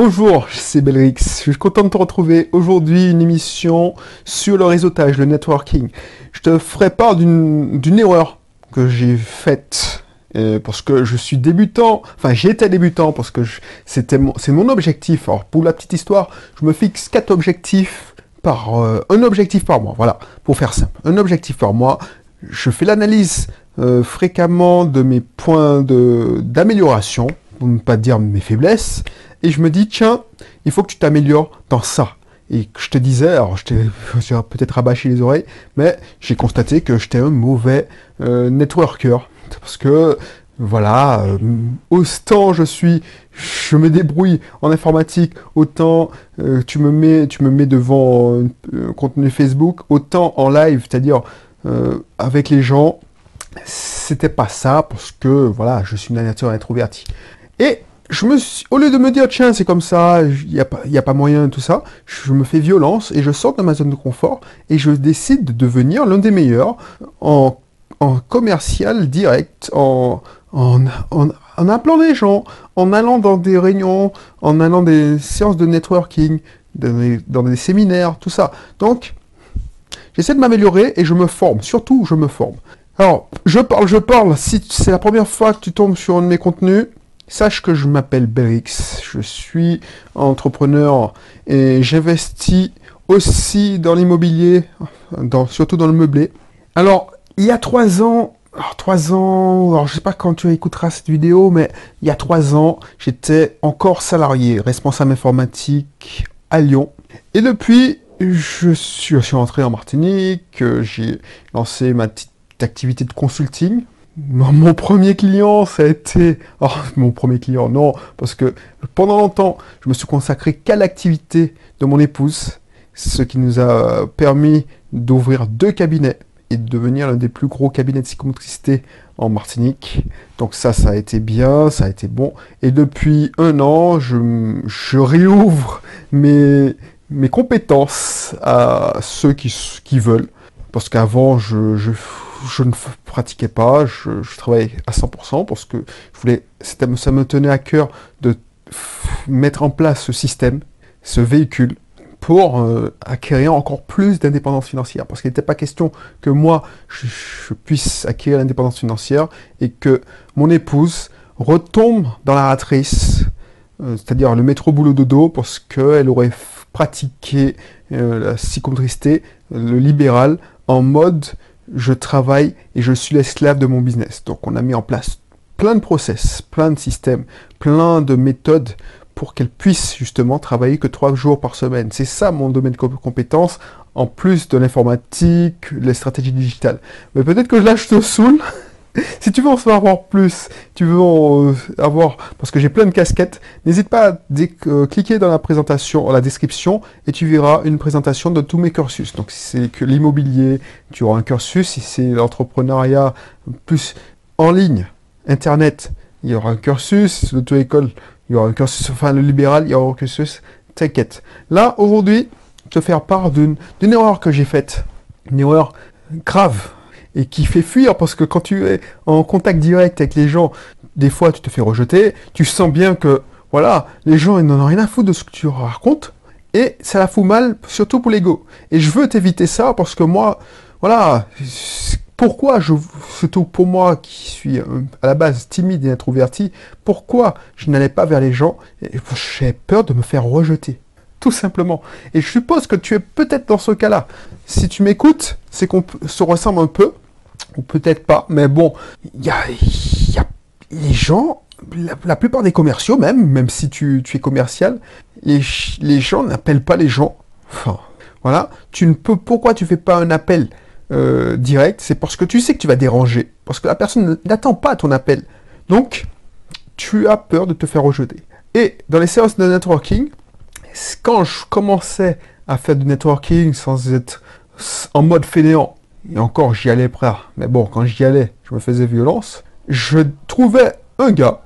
Bonjour, c'est Belrix. Je suis content de te retrouver aujourd'hui une émission sur le réseautage, le networking. Je te ferai part d'une erreur que j'ai faite euh, parce que je suis débutant, enfin j'étais débutant parce que c'était c'est mon objectif. Alors pour la petite histoire, je me fixe quatre objectifs par euh, un objectif par mois. Voilà, pour faire simple, un objectif par mois. Je fais l'analyse euh, fréquemment de mes points d'amélioration, pour ne pas dire mes faiblesses, et je me dis, tiens, il faut que tu t'améliores dans ça. Et je te disais, alors je t'ai peut-être rabâché les oreilles, mais j'ai constaté que j'étais un mauvais euh, networker. Parce que, voilà, euh, autant je suis, je me débrouille en informatique, autant euh, tu, me mets, tu me mets devant un contenu Facebook, autant en live, c'est-à-dire avec les gens, c'était pas ça, parce que, voilà, je suis une nature introvertie. Et je me suis, au lieu de me dire, tiens, c'est comme ça, il n'y a, pas, a pas moyen, tout ça, je me fais violence et je sors de ma zone de confort et je décide de devenir l'un des meilleurs en, commercial direct, en, en, en, appelant des gens, en allant dans des réunions, en allant des séances de networking, dans des séminaires, tout ça. Donc, j'essaie de m'améliorer et je me forme, surtout je me forme. Alors, je parle, je parle, si c'est la première fois que tu tombes sur un de mes contenus, Sache que je m'appelle Berix, je suis entrepreneur et j'investis aussi dans l'immobilier, surtout dans le meublé. Alors, il y a trois ans, alors trois ans, alors je sais pas quand tu écouteras cette vidéo, mais il y a trois ans, j'étais encore salarié, responsable informatique à Lyon. Et depuis, je suis, je suis rentré en Martinique, j'ai lancé ma petite activité de consulting mon premier client, ça a été... Oh, mon premier client, non, parce que pendant longtemps, je me suis consacré qu'à l'activité de mon épouse, ce qui nous a permis d'ouvrir deux cabinets et de devenir l'un des plus gros cabinets de psychomotricité en Martinique. Donc ça, ça a été bien, ça a été bon. Et depuis un an, je, je réouvre mes, mes compétences à ceux qui, qui veulent. Parce qu'avant, je, je je ne pratiquais pas, je, travaillais à 100% parce que je voulais, ça me tenait à cœur de mettre en place ce système, ce véhicule, pour euh, acquérir encore plus d'indépendance financière. Parce qu'il n'était pas question que moi, je, puisse acquérir l'indépendance financière et que mon épouse retombe dans la ratrice, euh, c'est-à-dire le métro boulot dodo, parce qu'elle aurait pratiqué euh, la psychomotricité, le libéral, en mode je travaille et je suis l'esclave de mon business. Donc on a mis en place plein de process, plein de systèmes, plein de méthodes pour qu'elle puisse justement travailler que trois jours par semaine. C'est ça mon domaine de compétence, en plus de l'informatique, les stratégies digitales. Mais peut-être que là je te saoule. si tu veux en savoir plus, tu veux euh, avoir, parce que j'ai plein de casquettes, n'hésite pas à euh, cliquer dans la présentation, la description, et tu verras une présentation de tous mes cursus. Donc si c'est que l'immobilier, tu auras un cursus, si c'est l'entrepreneuriat plus en ligne, internet, il y aura un cursus, l'auto-école, il y aura un cursus, enfin le libéral, il y aura un cursus, t'inquiète. Là, aujourd'hui, te faire part d'une erreur que j'ai faite, une erreur grave, et qui fait fuir parce que quand tu es en contact direct avec les gens, des fois tu te fais rejeter, tu sens bien que voilà, les gens ils n'en ont rien à foutre de ce que tu racontes et ça la fout mal, surtout pour l'ego. Et je veux t'éviter ça parce que moi, voilà, pourquoi je, surtout pour moi qui suis euh, à la base timide et introverti, pourquoi je n'allais pas vers les gens J'ai peur de me faire rejeter. Tout simplement. Et je suppose que tu es peut-être dans ce cas-là. Si tu m'écoutes, c'est qu'on se ressemble un peu, ou peut-être pas, mais bon, il y a, les gens, la, plupart des commerciaux même, même si tu, es commercial, les, les gens n'appellent pas les gens. Enfin, voilà. Tu ne peux, pourquoi tu fais pas un appel euh, direct? C'est parce que tu sais que tu vas déranger. Parce que la personne n'attend pas ton appel. Donc, tu as peur de te faire rejeter. Et dans les séances de networking, quand je commençais à faire du networking sans être en mode fainéant, et encore j'y allais pas, mais bon, quand j'y allais, je me faisais violence, je trouvais un gars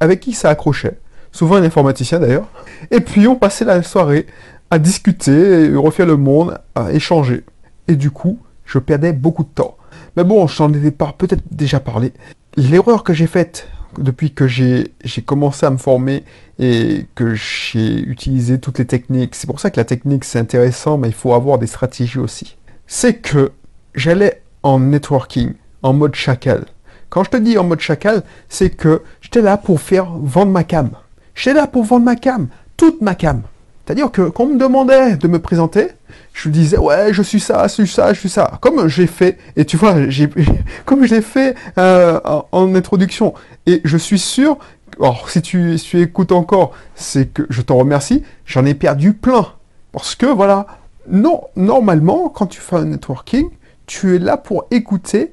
avec qui ça accrochait, souvent un informaticien d'ailleurs, et puis on passait la soirée à discuter, refaire le monde, à échanger. Et du coup, je perdais beaucoup de temps. Mais bon, j'en ai peut-être déjà parlé. L'erreur que j'ai faite depuis que j'ai commencé à me former et que j'ai utilisé toutes les techniques, c'est pour ça que la technique c'est intéressant, mais il faut avoir des stratégies aussi. C'est que j'allais en networking, en mode chacal. Quand je te dis en mode chacal, c'est que j'étais là pour faire vendre ma cam. J'étais là pour vendre ma cam, toute ma cam. C'est-à-dire que quand on me demandait de me présenter, je disais ouais je suis ça, je suis ça, je suis ça. Comme j'ai fait, et tu vois, j'ai, comme je l'ai fait euh, en, introduction, et je suis sûr, alors si tu, si tu écoutes encore, c'est que je t'en remercie, j'en ai perdu plein. Parce que voilà, non, normalement, quand tu fais un networking, tu es là pour écouter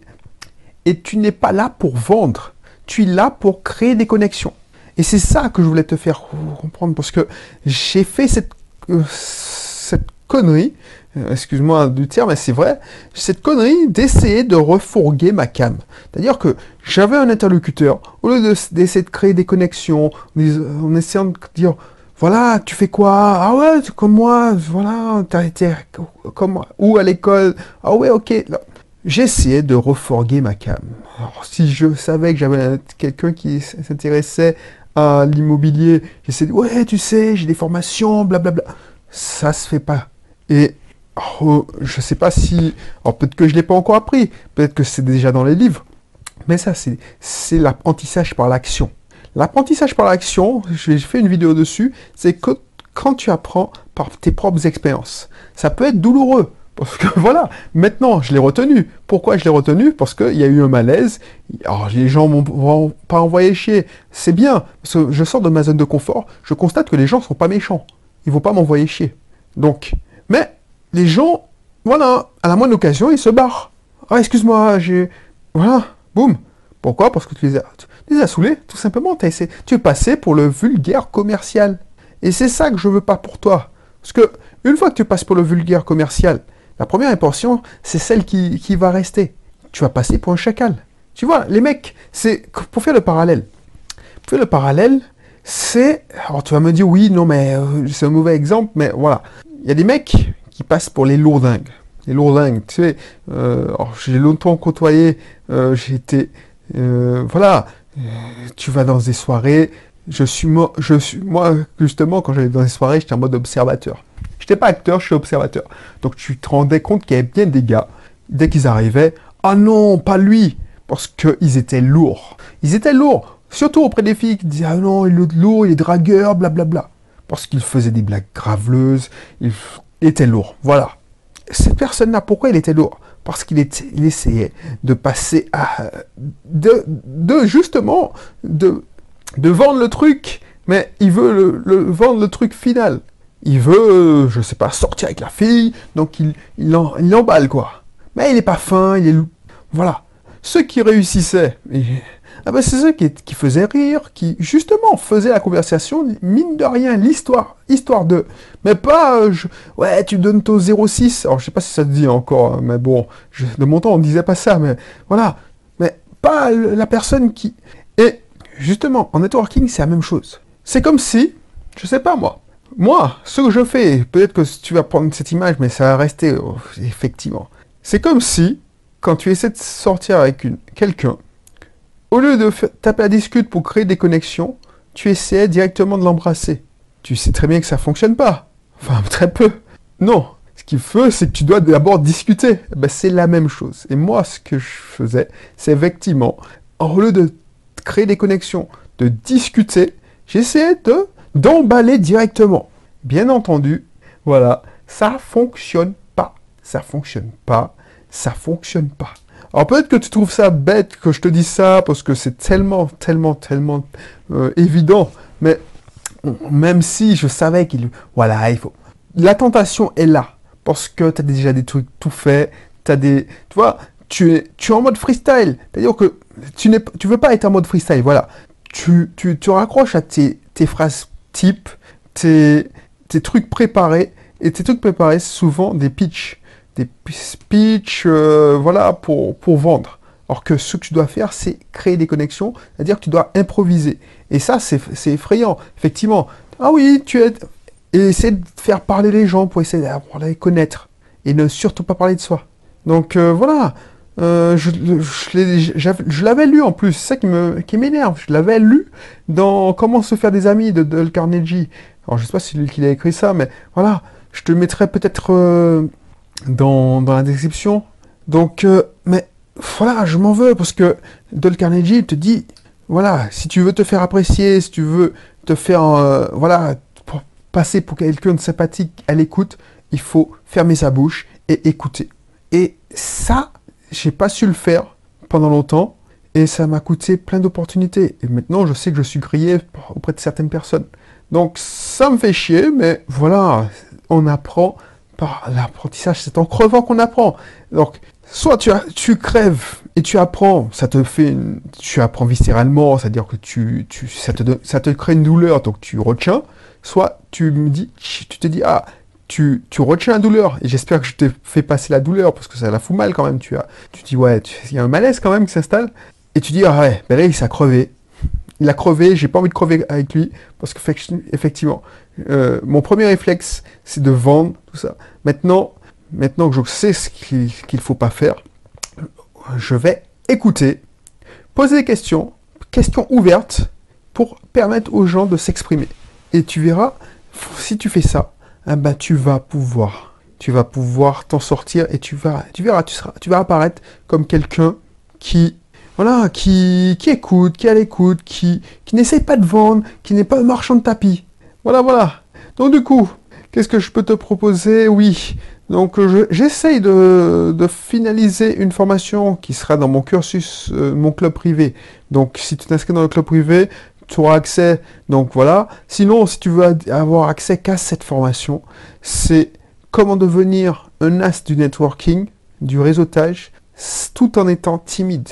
et tu n'es pas là pour vendre. Tu es là pour créer des connexions. Et c'est ça que je voulais te faire comprendre parce que j'ai fait cette, euh, cette connerie, euh, excuse-moi du terme, mais c'est vrai, cette connerie d'essayer de refourguer ma cam. C'est-à-dire que j'avais un interlocuteur, au lieu d'essayer de, créer des connexions, en essayant de dire, voilà, tu fais quoi? Ah ouais, comme moi, voilà, t'as été comme ou à l'école. Ah ouais, ok. J'essayais de refourguer ma cam. Alors, si je savais que j'avais quelqu'un qui s'intéressait l'immobilier, j'essayais de, ouais, tu sais, j'ai des formations, blablabla. Ça se fait pas. Et oh, je sais pas si, alors peut-être que je l'ai pas encore appris, peut-être que c'est déjà dans les livres, mais ça, c'est l'apprentissage par l'action. L'apprentissage par l'action, j'ai fait une vidéo dessus, c'est que quand tu apprends par tes propres expériences. Ça peut être douloureux, parce que voilà, maintenant je l'ai retenu. Pourquoi je l'ai retenu? Parce qu'il y a eu un malaise. Alors les gens m'ont pas envoyé chier. C'est bien, parce que je sors de ma zone de confort, je constate que les gens sont pas méchants. Ils vont pas m'envoyer chier. Donc, mais les gens, voilà, à la moindre occasion, ils se barrent. Ah, excuse-moi, j'ai... Voilà, boum. Pourquoi? Parce que tu les as les a saoulés, tout simplement. tu es passé pour le vulgaire commercial. Et c'est ça que je veux pas pour toi. Parce que une fois que tu passes pour le vulgaire commercial, la première impression, c'est celle qui, va rester. Tu vas passer pour un chacal. Tu vois, les mecs, c'est pour faire le parallèle. Pour faire le parallèle, c'est. Alors tu vas me dire, oui, non, mais euh, c'est un mauvais exemple, mais voilà. Il y a des mecs qui passent pour les lourdingues. Les lourdingues, tu sais. Euh, j'ai longtemps côtoyé, euh, j'ai été. voilà, tu vas dans des soirées. Je suis, moi, je suis, moi, justement, quand j'allais dans des soirées, j'étais en mode observateur. Je n'étais pas acteur, je suis observateur. Donc tu te rendais compte qu'il y avait bien des gars, dès qu'ils arrivaient, ah non, pas lui, parce qu'ils étaient lourds. Ils étaient lourds, surtout auprès des filles qui disaient, ah non, il est lourd, il est dragueur, blablabla. Parce qu'il faisait des blagues graveleuses, il était lourd. Voilà. Cette personne-là, pourquoi il était lourd? Parce qu'il essayait de passer à... de, de justement, de, de vendre le truc, mais il veut vendre le truc final. Il veut, je sais pas, sortir avec la fille, donc il, il, il emballe, quoi. Mais il n'est pas fin, il est... Voilà. Ceux qui réussissaient, ah ben c'est ça qui, qui, faisait rire, qui justement faisait la conversation, mine de rien, l'histoire, histoire de. Mais pas, euh, ouais, tu donnes ton 06, alors je sais pas si ça te dit encore, hein, mais bon, de mon temps on disait pas ça, mais voilà. Mais pas la personne qui. Et justement, en networking, c'est la même chose. C'est comme si, je sais pas moi, moi, ce que je fais, peut-être que tu vas prendre cette image, mais ça va rester, oh, effectivement. C'est comme si, quand tu essaies de sortir avec quelqu'un, au lieu de taper à discute pour créer des connexions, tu essaies directement de l'embrasser. Tu sais très bien que ça fonctionne pas. Enfin, très peu. Non. Ce qu'il faut, c'est que tu dois d'abord discuter. Eh ben, c'est la même chose. Et moi, ce que je faisais, c'est effectivement, au lieu de créer des connexions, de discuter, j'essayais de d'emballer directement. Bien entendu, voilà, ça fonctionne pas. Ça fonctionne pas. Ça fonctionne pas. Alors peut-être que tu trouves ça bête que je te dise ça, parce que c'est tellement, tellement, tellement euh, évident, mais même si je savais qu'il... Voilà, il faut... La tentation est là, parce que tu as déjà des trucs tout faits, tu as des... Tu vois, tu es, tu es en mode freestyle, c'est-à-dire que tu ne tu veux pas être en mode freestyle, voilà. Tu, tu, tu raccroches à tes, tes phrases types, tes, tes trucs préparés, et tes trucs préparés, souvent des pitchs des speeches, euh, voilà, pour, vendre. Alors que ce que tu dois faire, c'est créer des connexions, c'est-à-dire que tu dois improviser. Et ça, c'est effrayant, effectivement. Ah oui, tu es... Et essaie de faire parler les gens pour essayer à les connaître. Et ne surtout pas parler de soi. Donc euh, voilà, Euh, je, l'avais lu en plus, c'est ça qui m'énerve. Je l'avais lu dans Comment se faire des amis de Dale Carnegie. Alors je sais pas si c'est lui qui a écrit ça, mais voilà, je te mettrai peut-être euh, dans, dans la description. Donc, euh, mais voilà, je m'en veux parce que Dale Carnegie te dit, voilà, si tu veux te faire apprécier, si tu veux te faire, voilà, pour passer pour quelqu'un de sympathique à l'écoute, il faut fermer sa bouche et écouter. Et ça, j'ai pas su le faire pendant longtemps et ça m'a coûté plein d'opportunités. Et maintenant, je sais que je suis grillé auprès de certaines personnes. Donc, ça me fait chier, mais voilà, on apprend par l'apprentissage. C'est en crevant qu'on apprend. Donc, soit tu, tu crèves et tu apprends, ça te fait, tu apprends viscéralement, c'est-à-dire que tu, tu, ça, te, ça te crée une douleur, donc tu retiens. Soit tu me dis, tu te dis, ah, tu, retiens la douleur, et j'espère que je t'ai fait passer la douleur, parce que ça la fout mal quand même, tu as, tu dis, ouais, il y a un malaise quand même qui s'installe, et tu dis, ah ouais, ben là, il s'est crevé, il a crevé, j'ai pas envie de crever avec lui, parce que effectivement, euh, mon premier réflexe, c'est de vendre tout ça. Maintenant, maintenant que je sais ce qu'il ne faut pas faire, je vais écouter, poser des questions, questions ouvertes, pour permettre aux gens de s'exprimer. Et tu verras, si tu fais ça, bah, tu vas pouvoir. Tu vas pouvoir t'en sortir et tu vas, tu verras, tu seras, tu vas apparaître comme quelqu'un qui, voilà, qui, écoute, qui est à l'écoute, qui, qui n'essaye pas de vendre, qui n'est pas un marchand de tapis. Voilà, voilà. Donc du coup, qu'est-ce que je peux te proposer? Oui. Donc j'essaye de, de, finaliser une formation qui sera dans mon cursus, euh, mon club privé. Donc si tu t'inscris dans le club privé, tu auras accès. Donc voilà. Sinon, si tu veux avoir accès qu'à cette formation, c'est comment devenir un as du networking, du réseautage, tout en étant timide.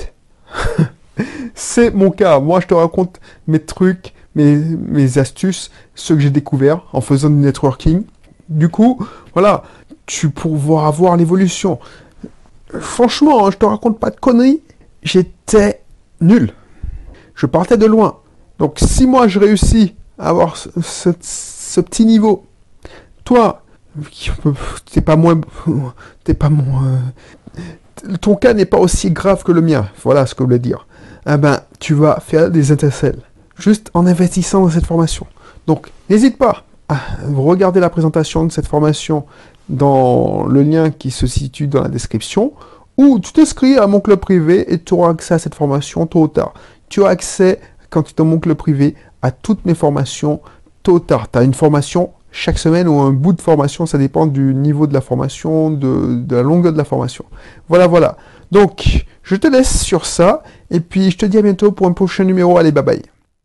C'est mon cas. Moi, je te raconte mes trucs, mes, astuces, ce que j'ai découvert en faisant du networking. Du coup, voilà, tu pourras avoir l'évolution. Franchement, hein, je te raconte pas de conneries. J'étais nul. Je partais de loin. Donc si moi je réussis à avoir ce, petit niveau, toi, t'es pas moins, t'es pas moins, ton cas n'est pas aussi grave que le mien. Voilà ce que je voulais dire. Eh ben, tu vas faire des intercelles juste en investissant dans cette formation. Donc, n'hésite pas à regarder la présentation de cette formation dans le lien qui se situe dans la description, ou tu t'inscris à mon club privé et tu auras accès à cette formation tôt ou tard. Tu as accès quand tu es dans mon club privé, à toutes mes formations tôt ou tard. Tu as une formation chaque semaine ou un bout de formation, ça dépend du niveau de la formation, de la longueur de la formation. Voilà, voilà. Donc, je te laisse sur ça, et puis je te dis à bientôt pour un prochain numéro. Allez, bye bye.